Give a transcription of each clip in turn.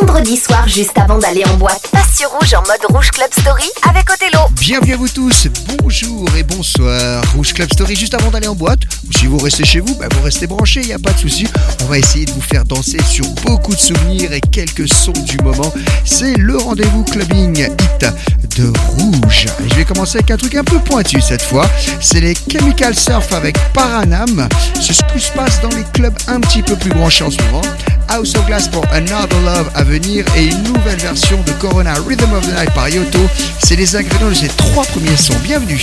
Vendredi Vendredi soir, juste avant d'aller en boîte, passe sur Rouge en mode Rouge Club Story avec Othello. Bienvenue à vous tous, bonjour et bonsoir. Rouge Club Story juste avant d'aller en boîte. Ou si vous restez chez vous, bah vous restez branchés, il n'y a pas de souci. On va essayer de vous faire danser sur beaucoup de souvenirs et quelques sons du moment. C'est le rendez-vous clubbing hit de Rouge. Et je vais commencer avec un truc un peu pointu cette fois. C'est les Chemical Surf avec Paranam. C'est ce qui se passe dans les clubs un petit peu plus branchés en ce moment. House of Glass pour Another Love à venir et une nouvelle version de Corona Rhythm of the Night par Yoto. C'est les ingrédients de ces trois premiers sons. Bienvenue.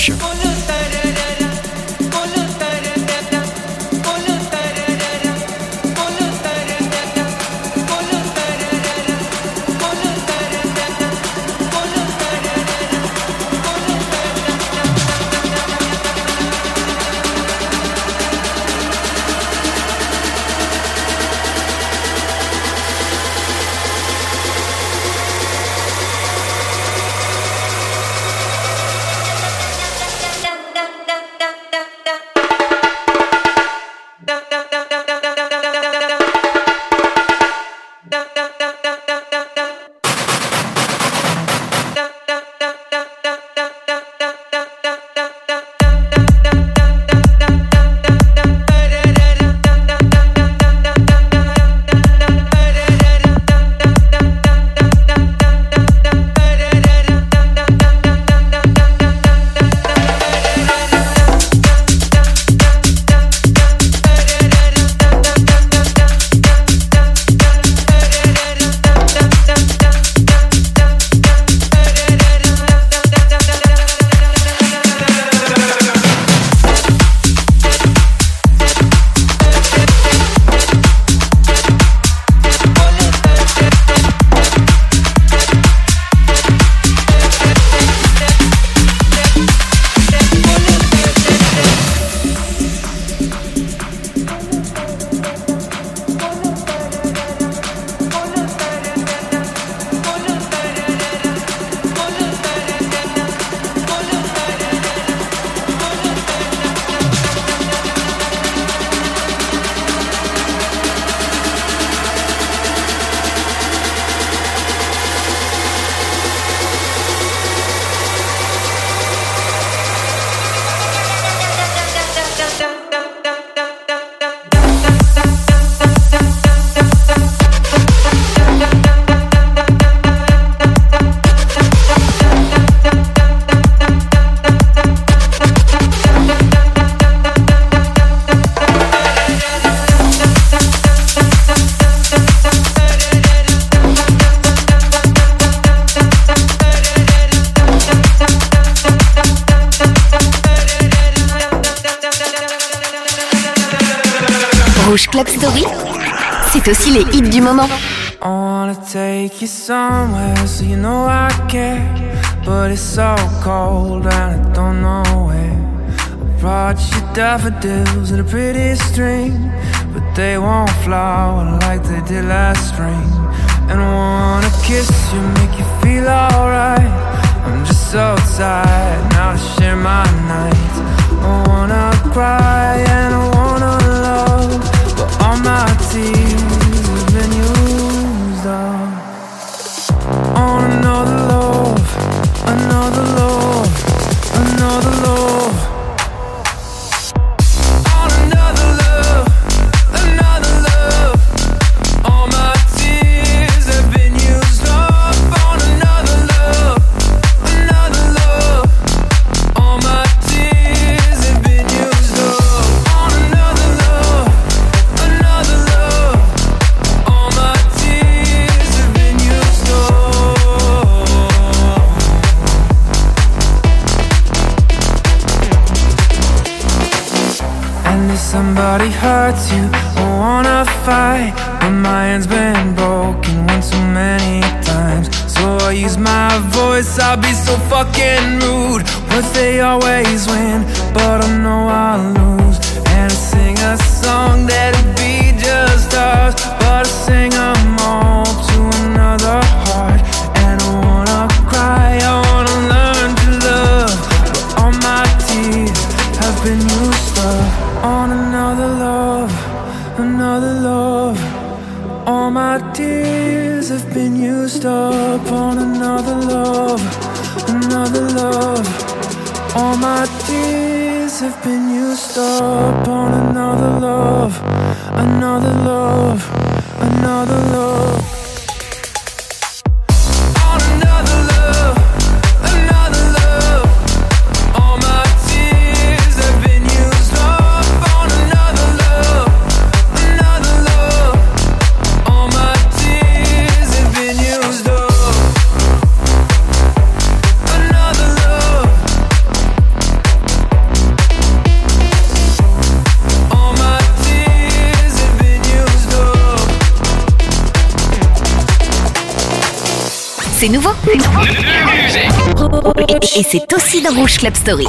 You somewhere so you know I care. But it's so cold and I don't know where. I brought you daffodils and a pretty string. But they won't flower like they did last spring. And I wanna kiss you, make you feel alright. I'm just so tired now to share my nights. I wanna cry Et c'est aussi dans Rouge Club Story.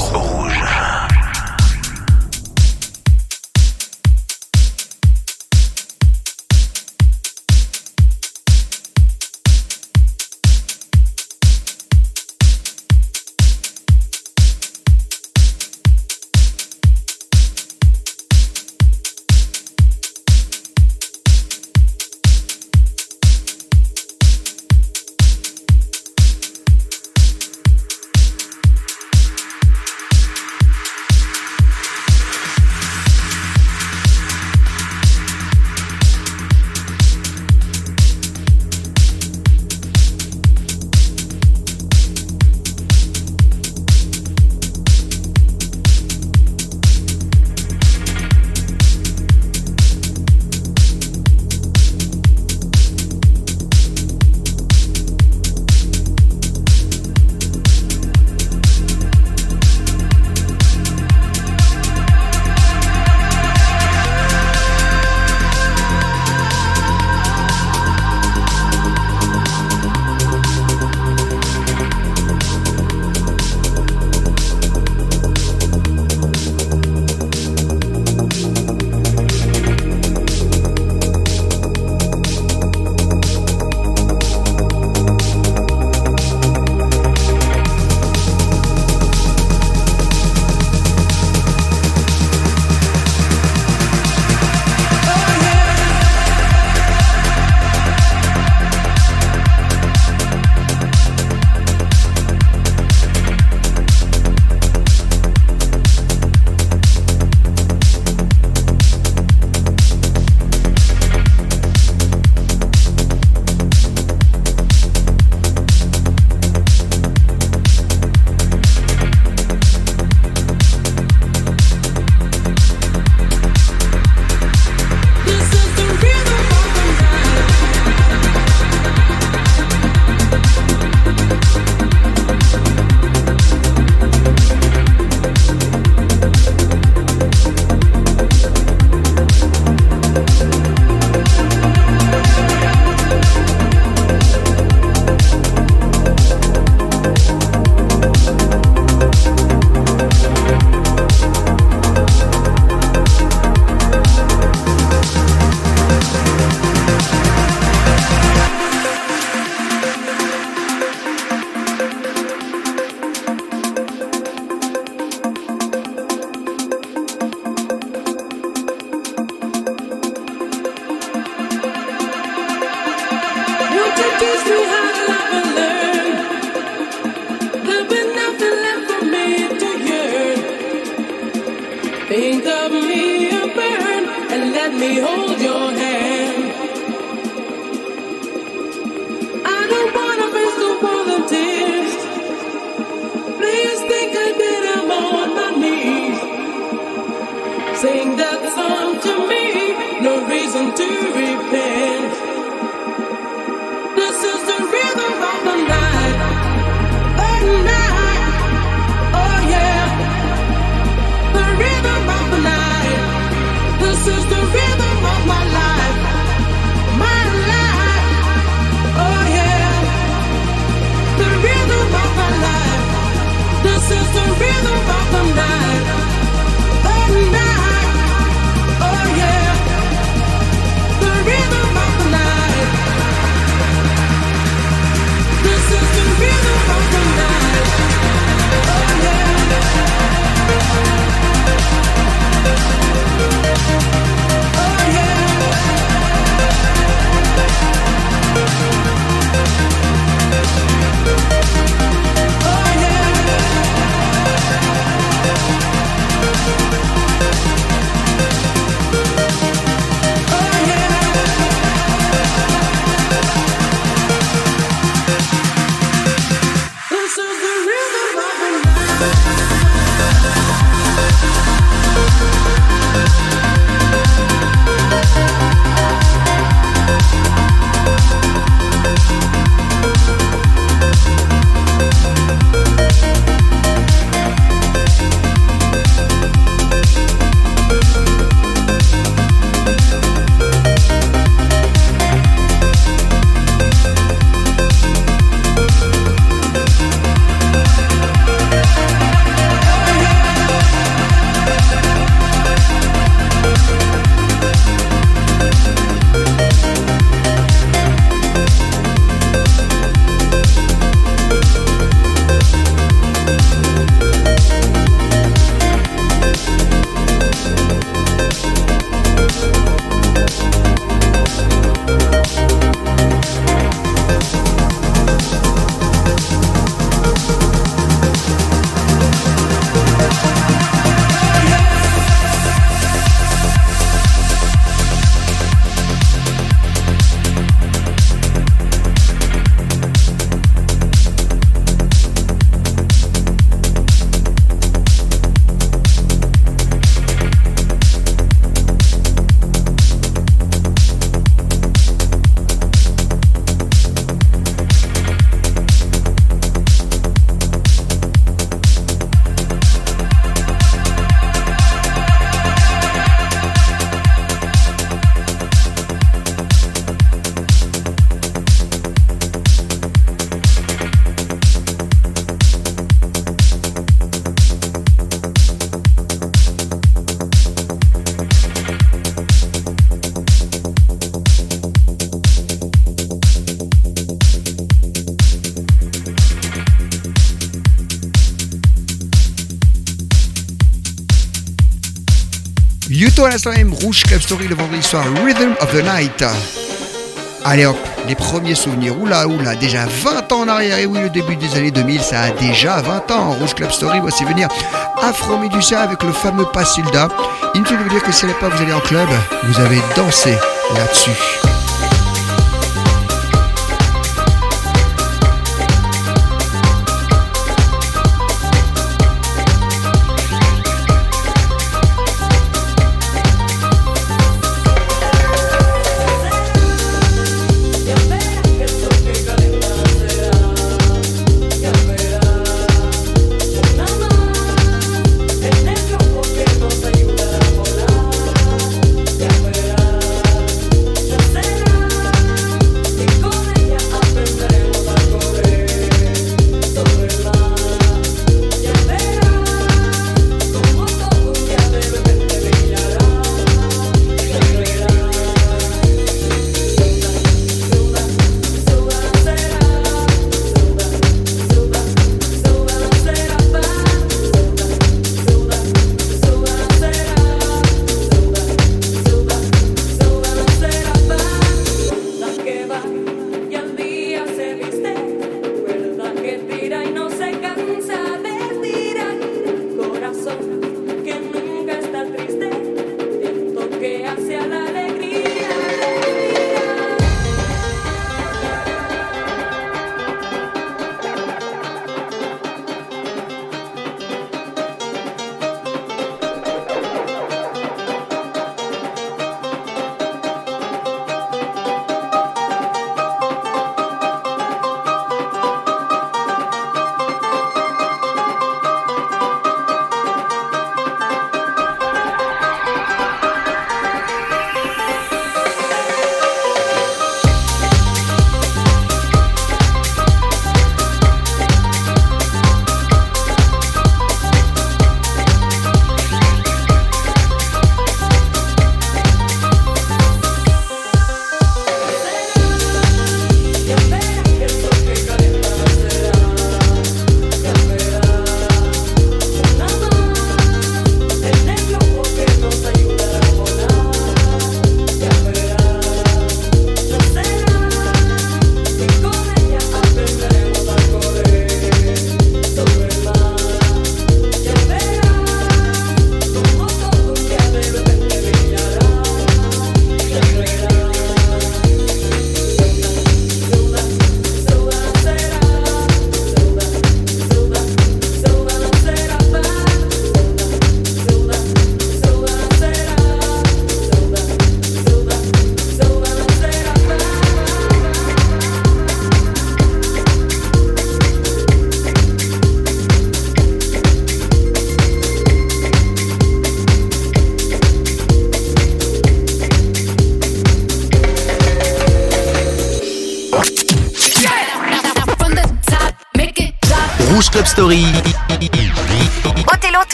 Rouge Club Story le vendredi soir, Rhythm of the Night. Allez hop, les premiers souvenirs. Oula, oula, déjà 20 ans en arrière. Et oui, le début des années 2000, ça a déjà 20 ans. Rouge Club Story, voici venir Afro Medusa avec le fameux Pasilda. Inutile de vous dire que si n'est pas vous allez en club, vous avez dansé là-dessus.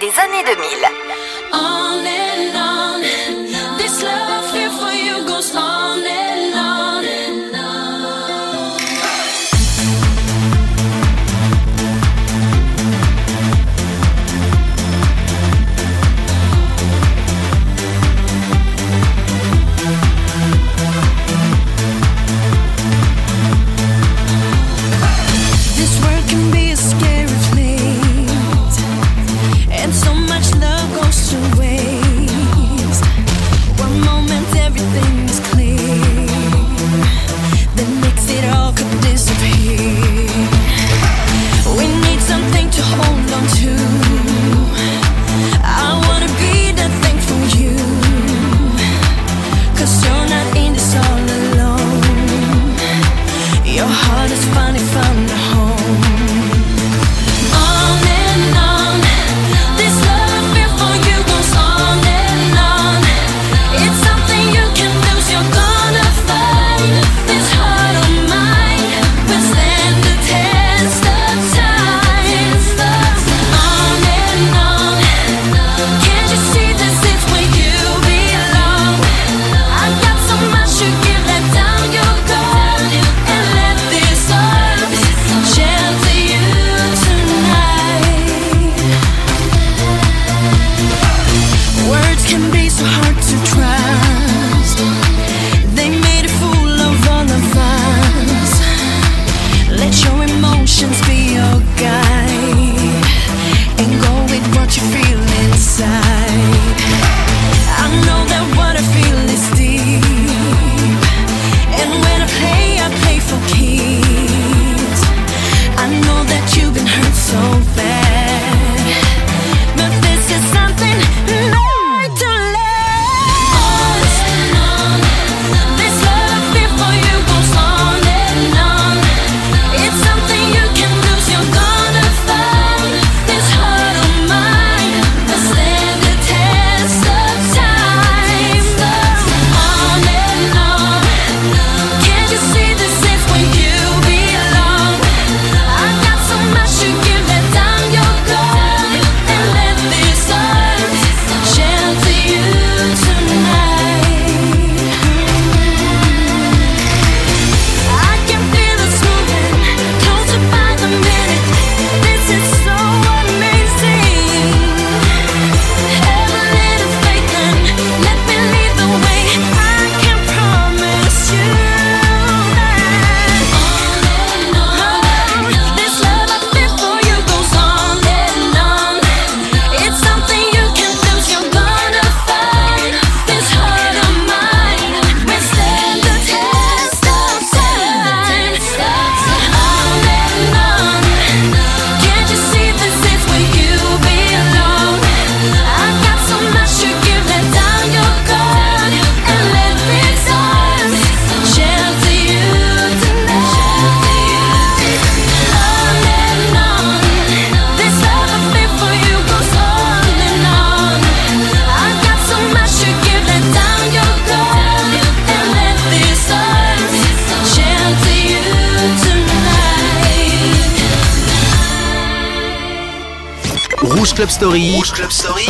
des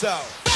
Club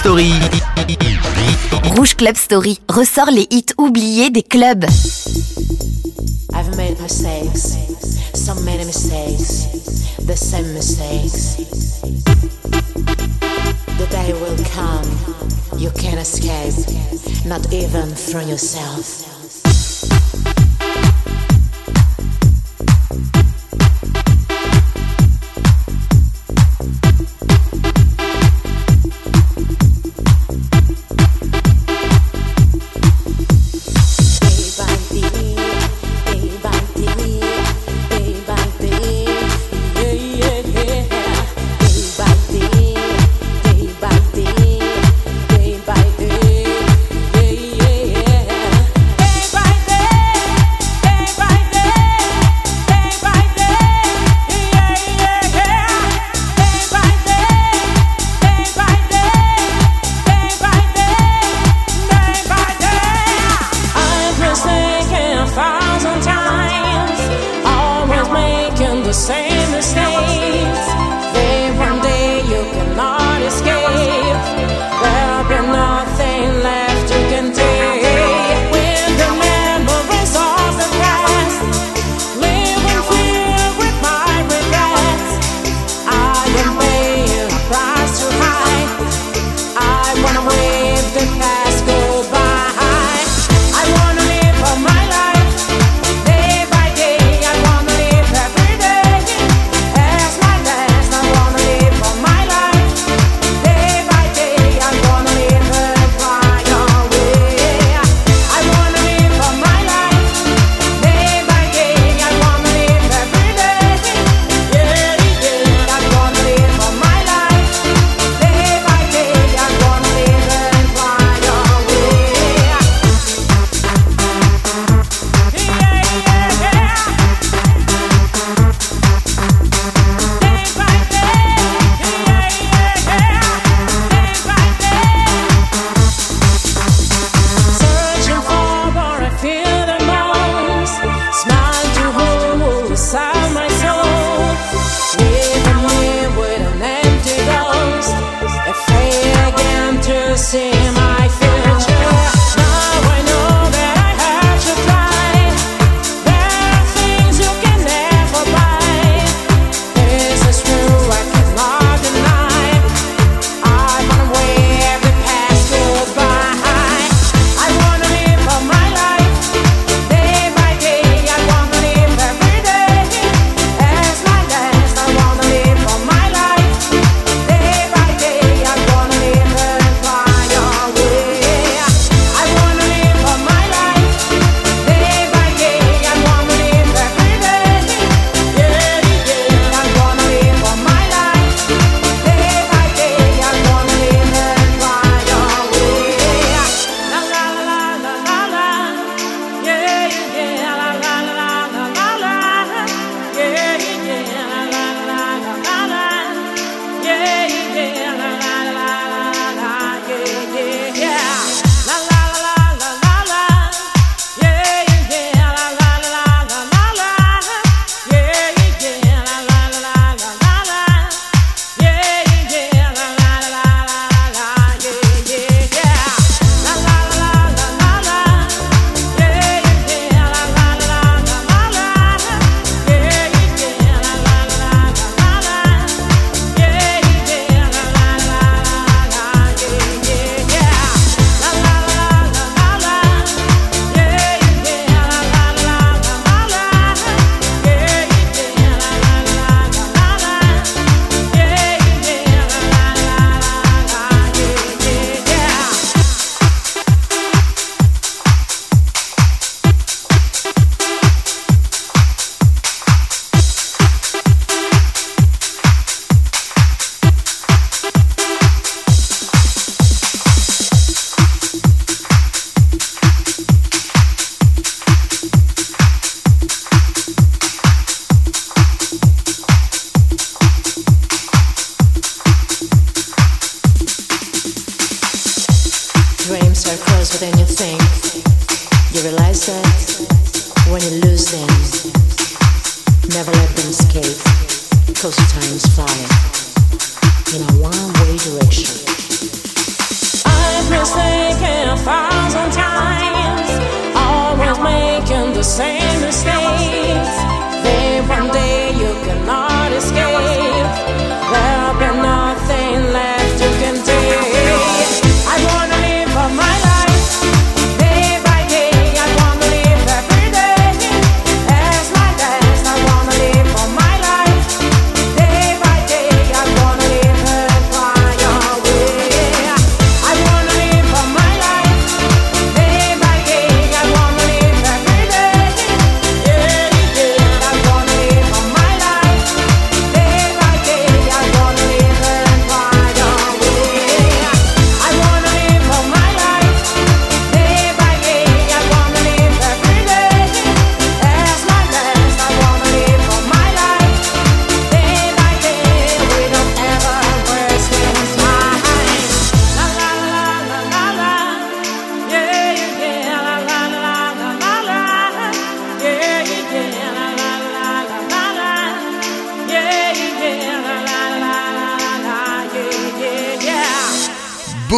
Story. Rouge Club Story ressort les hits oubliés des clubs. I've made mistakes, some many mistakes, the same mistakes. The day will come, you can't escape, not even from yourself.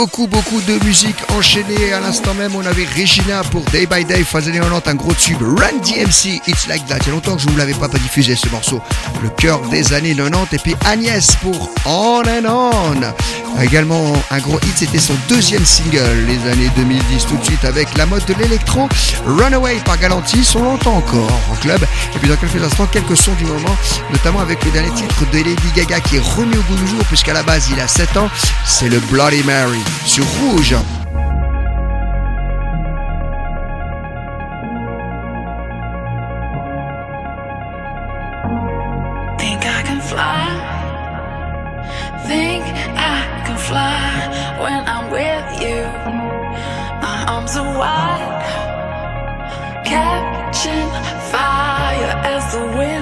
Beaucoup, beaucoup de musique enchaînée. À l'instant même, on avait Regina pour Day by Day, phase années 90, un gros tube. Run DMC, It's Like That. Il y a longtemps que je ne vous l'avais pas, diffusé ce morceau. Le cœur des années 90. Et puis Agnès pour On and On. Également un gros hit, c'était son deuxième single, les années 2010, tout de suite avec la mode de l'électro. Runaway par Galantis, on l'entend encore en club. Et puis dans quelques instants, quelques sons du moment, notamment avec le dernier titre de Lady Gaga qui est remis au goût du jour, puisqu'à la base il a 7 ans. C'est le Bloody Mary sur Rouge. Think I can fly. Think I can fly when I'm with you. My arms are wide, catching fire as the wind.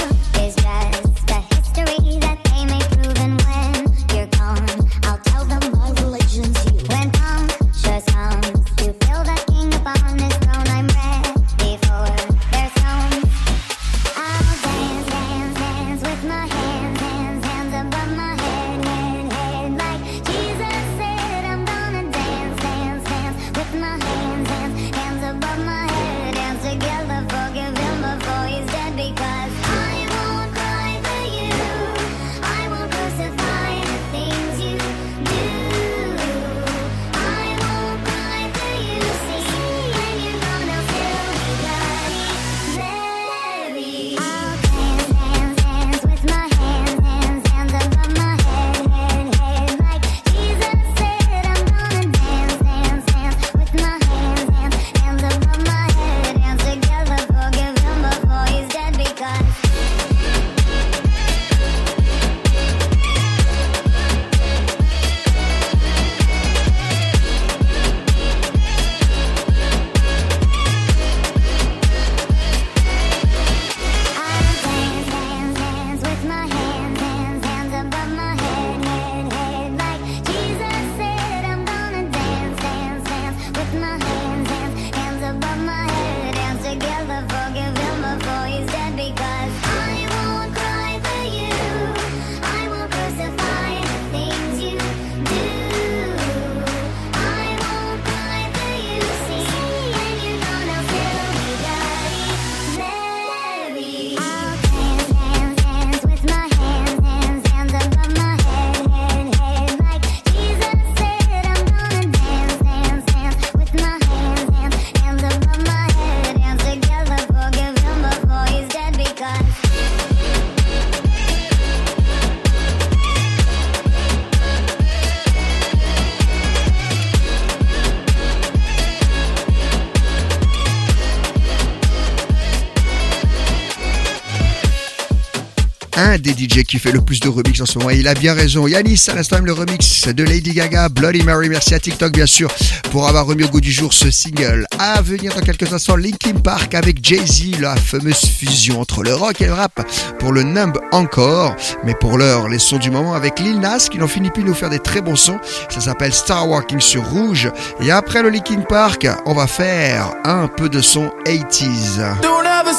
DJ qui fait le plus de remix en ce moment. Il a bien raison. Yanis, à l'instant même le remix de Lady Gaga, Bloody Mary. Merci à TikTok, bien sûr, pour avoir remis au goût du jour ce single. À venir dans quelques instants, Linkin Park avec Jay-Z, la fameuse fusion entre le rock et le rap pour le numb encore. Mais pour l'heure, les sons du moment avec Lil Nas qui n'en finit plus de nous faire des très bons sons. Ça s'appelle Star Walking sur Rouge. Et après le Linkin Park, on va faire un peu de son 80s. Don't ever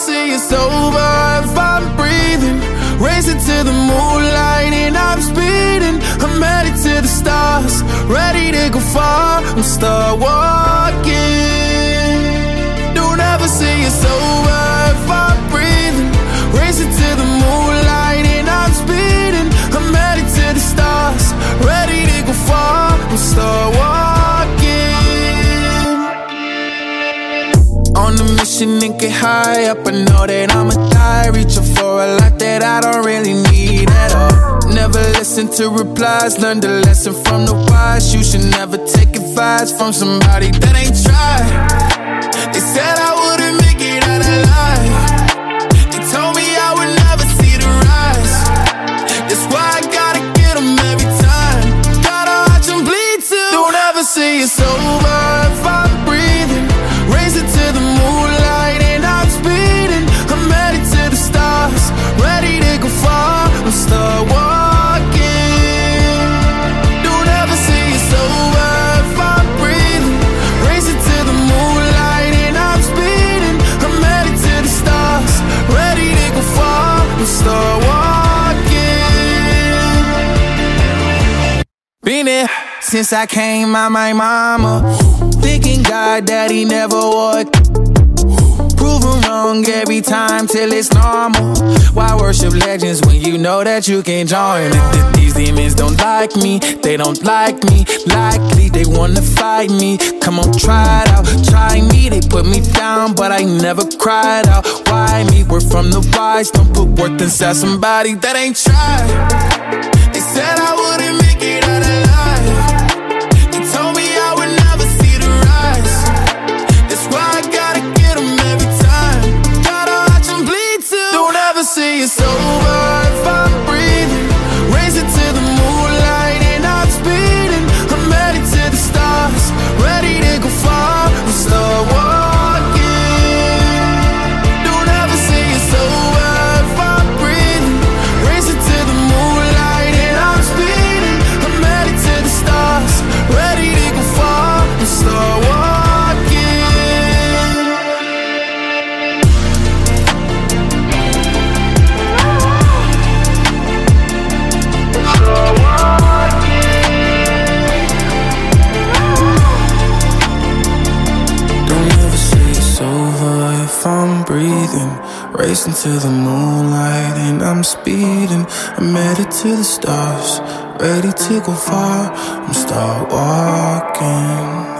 over if I'm breathing. Racing to the moonlight and I'm speeding. I'm headed to the stars, ready to go far. I'm start walking. Don't ever say it's over if I'm breathing. Racing to the moonlight and I'm speeding. I'm headed to the stars, ready to go far. I'm start walking. On and get high up, I know that I'ma die. Reaching for a lot that I don't really need at all. Never listen to replies, learn the lesson from the wise. You should never take advice from somebody that ain't tried. Been there since I came out my mama. Thinking God he never would. Proven wrong every time till it's normal. Why worship legends when you know that you can join? These demons don't like me, they don't like me. Likely they wanna fight me. Come on, try it out, try me. They put me down, but I never cried out. Why me? We're from the wise, don't put worth inside somebody that ain't tried. They said I wouldn't it's go far. I'm start walking.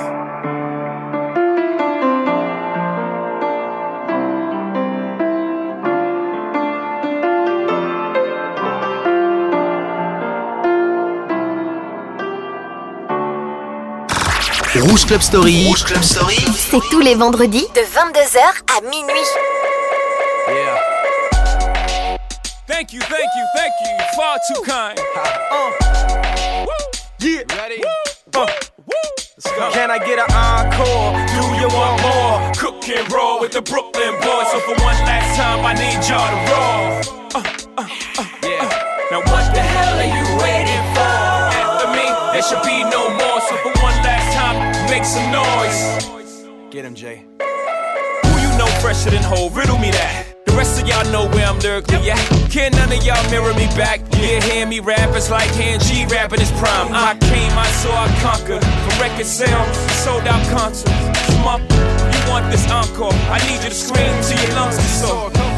Rouge Club Story. Rouge Club Story. C'est tous les vendredis de 22h à minuit. Yeah. Thank you, thank you, thank you. Far too kind. Uh. Woo. Yeah. Ready? Woo. Uh. Woo. Let's go. Can I get an encore? Do you want more? Cook and roll with the Brooklyn boys. So for one last time, I need y'all to roll. Uh, uh, uh, yeah. Now what the hell are you waiting for? After me, there should be no more. So for one last time, make some noise. Get him, Jay. Who you know fresher than Hov? Riddle me that. The rest of y'all know where I'm lyrically at. Can none of y'all mirror me back? Yeah, hear me rap, it's like hand G rapping his prime. Uh. I came, I saw, I conquered. From record sales, sold out concerts. Come up, you want this encore? I need you to scream till your lungs are sore.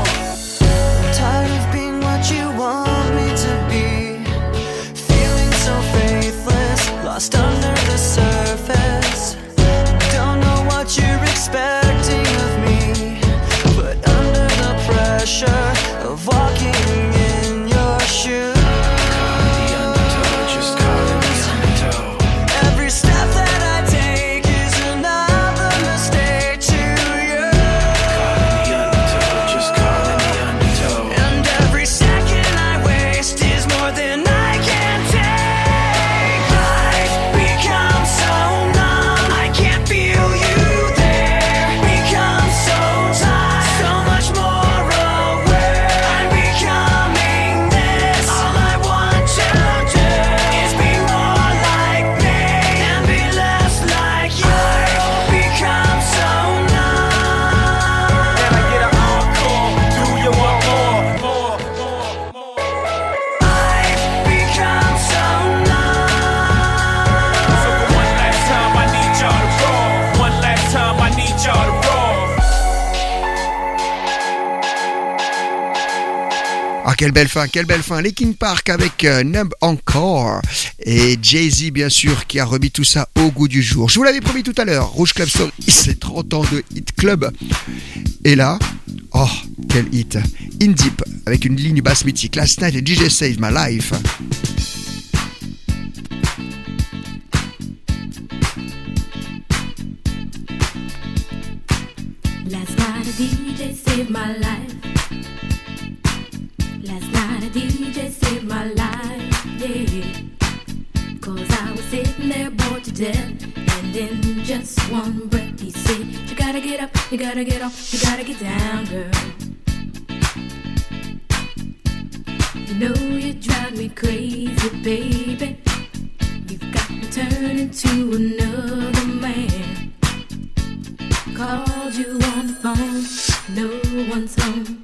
Quelle belle fin, quelle belle fin. Linkin Park avec euh, Numb Encore. Et Jay-Z, bien sûr, qui a remis tout ça au goût du jour. Je vous l'avais promis tout à l'heure, Rouge Club Story, c'est 30 ans de Hit Club. Et là, oh, quel hit. In Deep, avec une ligne basse mythique. Last Night DJ Save My Life. To death. And in just one breath he said, You gotta get up, you gotta get off, you gotta get down, girl. You know you drive me crazy, baby. You've got me turning to another man. Called you on the phone, no one's home.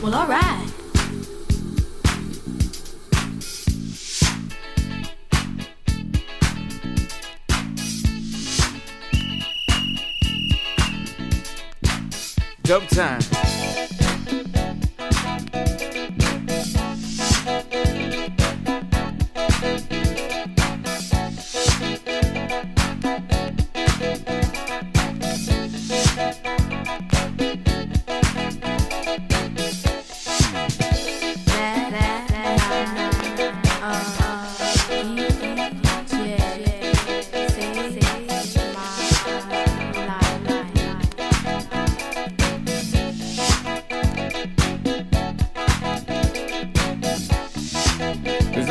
Well, alright. Dub time.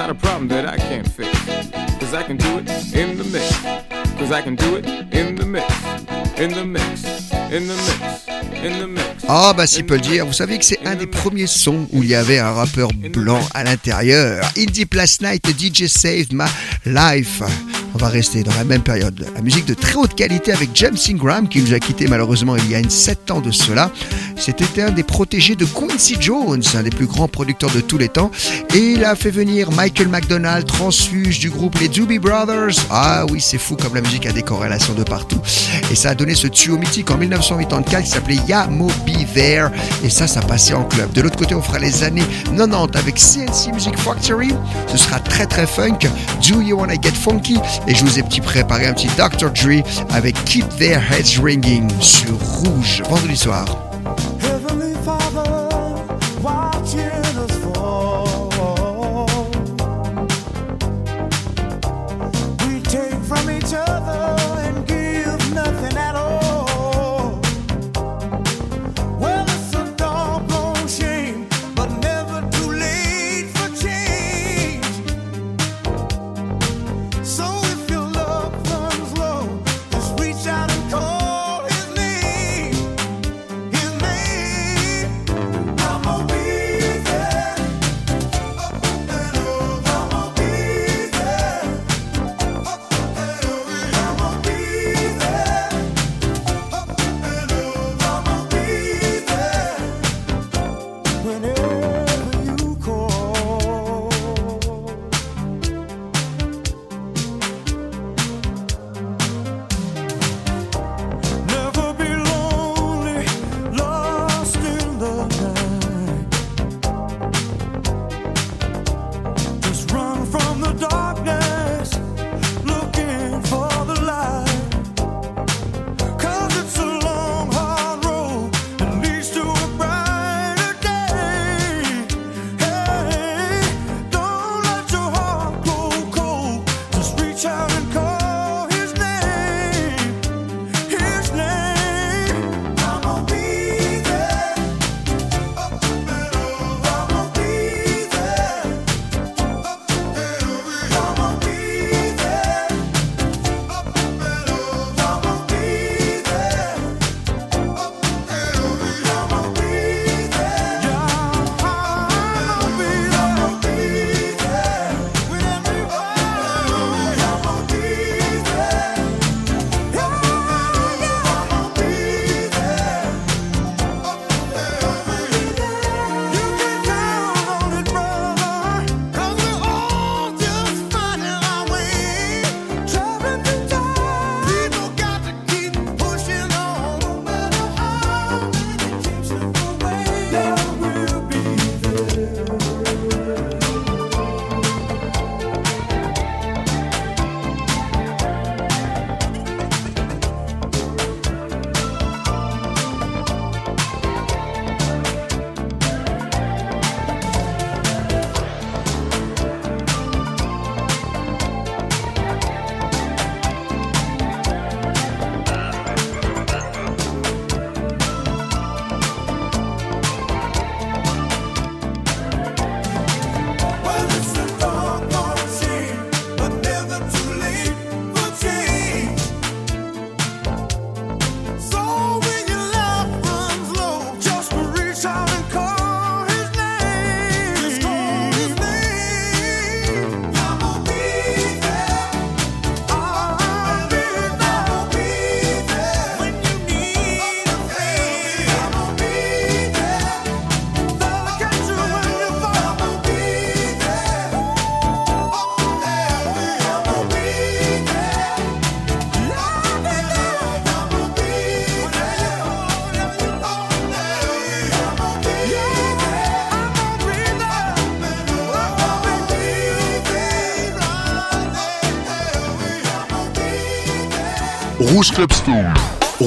Not a problem that I can't fix. Cause I can do it in the mix. Cause I can do it in the mix. In the mix. In the mix. Ah bah si peut le dire, vous savez que c'est un des premiers sons où il y avait un rappeur blanc à l'intérieur. Indie Last Night, DJ Saved My Life. On va rester dans la même période. La musique de très haute qualité avec James Ingram qui nous a quitté malheureusement il y a une 7 ans de cela. C'était un des protégés de Quincy Jones, un des plus grands producteurs de tous les temps. Et il a fait venir Michael McDonald, transfuge du groupe les Doobie Brothers. Ah oui, c'est fou comme la musique a des corrélations de partout. Et ça a donné ce duo mythique en 1984 qui s'appelait Ya Mo Be There. Et ça, ça passait en club. De l'autre côté, on fera les années 90 avec CNC Music Factory. Ce sera très très funk. Do You Wanna Get Funky? Et je vous ai petit préparé un petit Dr. Dre avec Keep Their Heads Ringing sur Rouge vendredi soir. Heavenly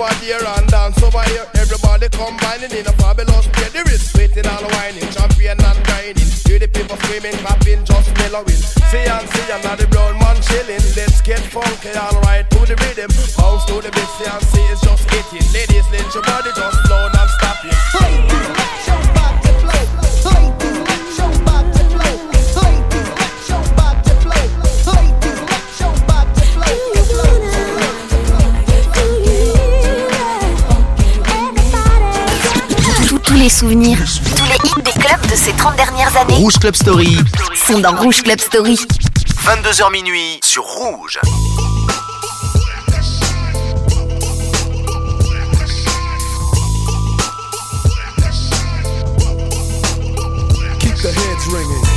over there and dance over here. Everybody combining in a fabulous way. There is sweating and whining, champion and grinding. Hear the people screaming, clapping, just mellowing. See and see, and now the brown man chilling. Let's get funky, alright, to the rhythm. Bounce to the beat, see and see, it's just hitting. Ladies, let your body just flow. Ladies, let your les souvenirs, tous les hits des clubs de ces 30 dernières années Rouge Club Story. sont dans Rouge Club Story. 22h minuit sur Rouge. Keep the heads ringing.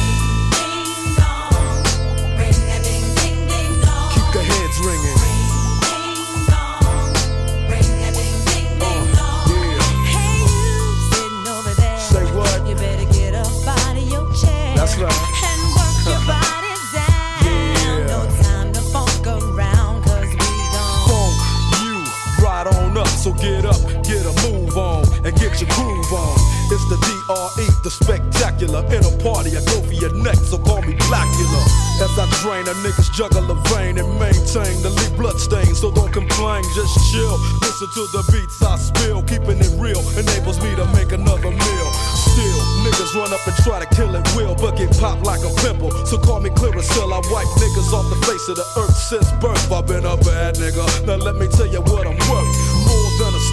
Your groove on. It's the DRE, the spectacular. In a party, I go for your neck, so call me Blackula. As I drain, a niggas juggle a vein and maintain the lead blood stain. So don't complain, just chill. Listen to the beats I spill. Keeping it real enables me to make another meal. Still, niggas run up and try to kill it will, but get popped like a pimple. So call me Clearasil. I wipe niggas off the face of the earth since birth. I've been a bad nigga. Now let me tell you what I'm worth.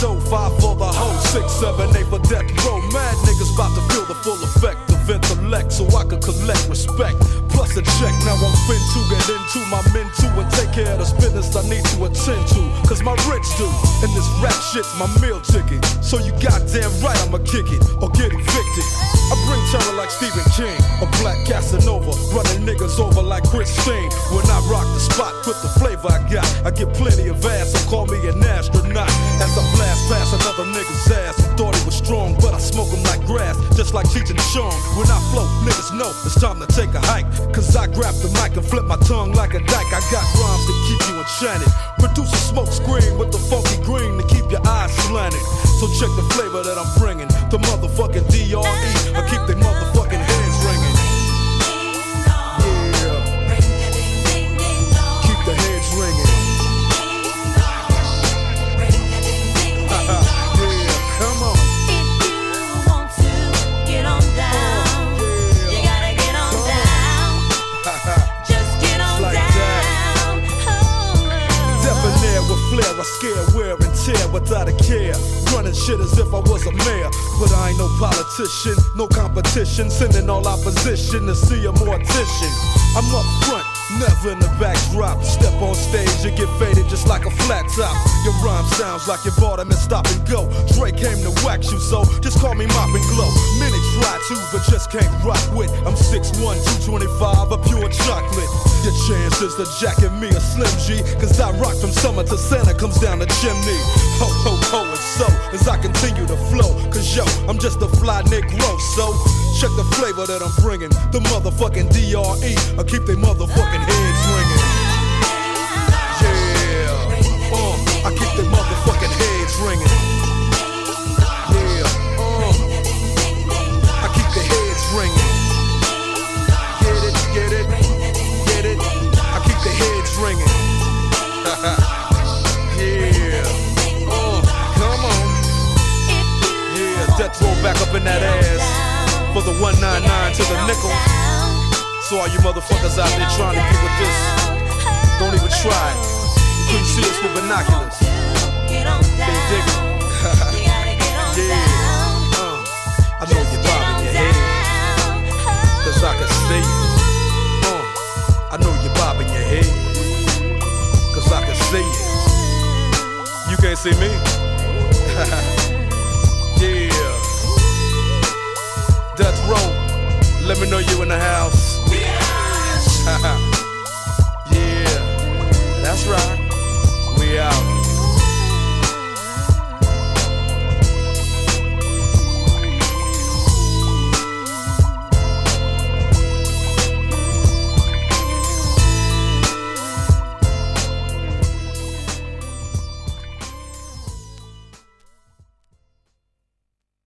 dough, five for the hoe, six, seven, eight for death row. Mad niggas about to feel the full effect intellect so I can collect respect. Plus a check, now I'm fin to get into my men too and take care of this business I need to attend to. Cause my rich do, and this rap shit's my meal ticket. So you goddamn right I'ma kick it or get evicted. I bring terror like Stephen King, a black Casanova, running niggas over like Christine. When I rock the spot with the flavor I got, I get plenty of ass, so call me an astronaut. As I blast past another nigga's ass, who thought he was strong, but I smoke him like grass, just like Cheech and Chong. When I flow, niggas know it's time to take a hike. Cause I grab the mic and flip my tongue like a dyke. I got rhymes to keep you enchanted. Produce a smoke screen with the funky green to keep your eyes slanted. So check the flavor that I'm bringing. The motherfucking DRE. I keep they motherfucking flair, I scare wear and tear without a care. Running shit as if I was a mayor, but I ain't no politician, no competition. Sending all opposition to see a mortician. I'm up front, never in the backdrop. Step on stage, you get faded just like a flat top. Your rhyme sounds like you bought them and stop and go. Dre came to wax you, so just call me Mop and Glow. Many try to, but just can't rock with. I'm 6'1, 225, a pure chocolate. Your chances to jacket me a Slim G, cause I rock from summer to Santa comes down the chimney. Ho, ho, ho, and so as I continue to flow, cause yo, I'm just a fly Negro, so check the flavor that I'm bringing. The motherfucking DRE, I keep they motherfucking heads ringing. Roll back up in that ass for the 199 to the nickel. So all you motherfuckers out there trying to get with this, don't even try it. You couldn't see us with binoculars. They dig it. yeah. Uh, I know you're bobbing your head. Cause I can see it. Uh, I know you're bobbing your head. Cause I can see it. You can't see me. Let me know you in the house. yeah, that's right. We out.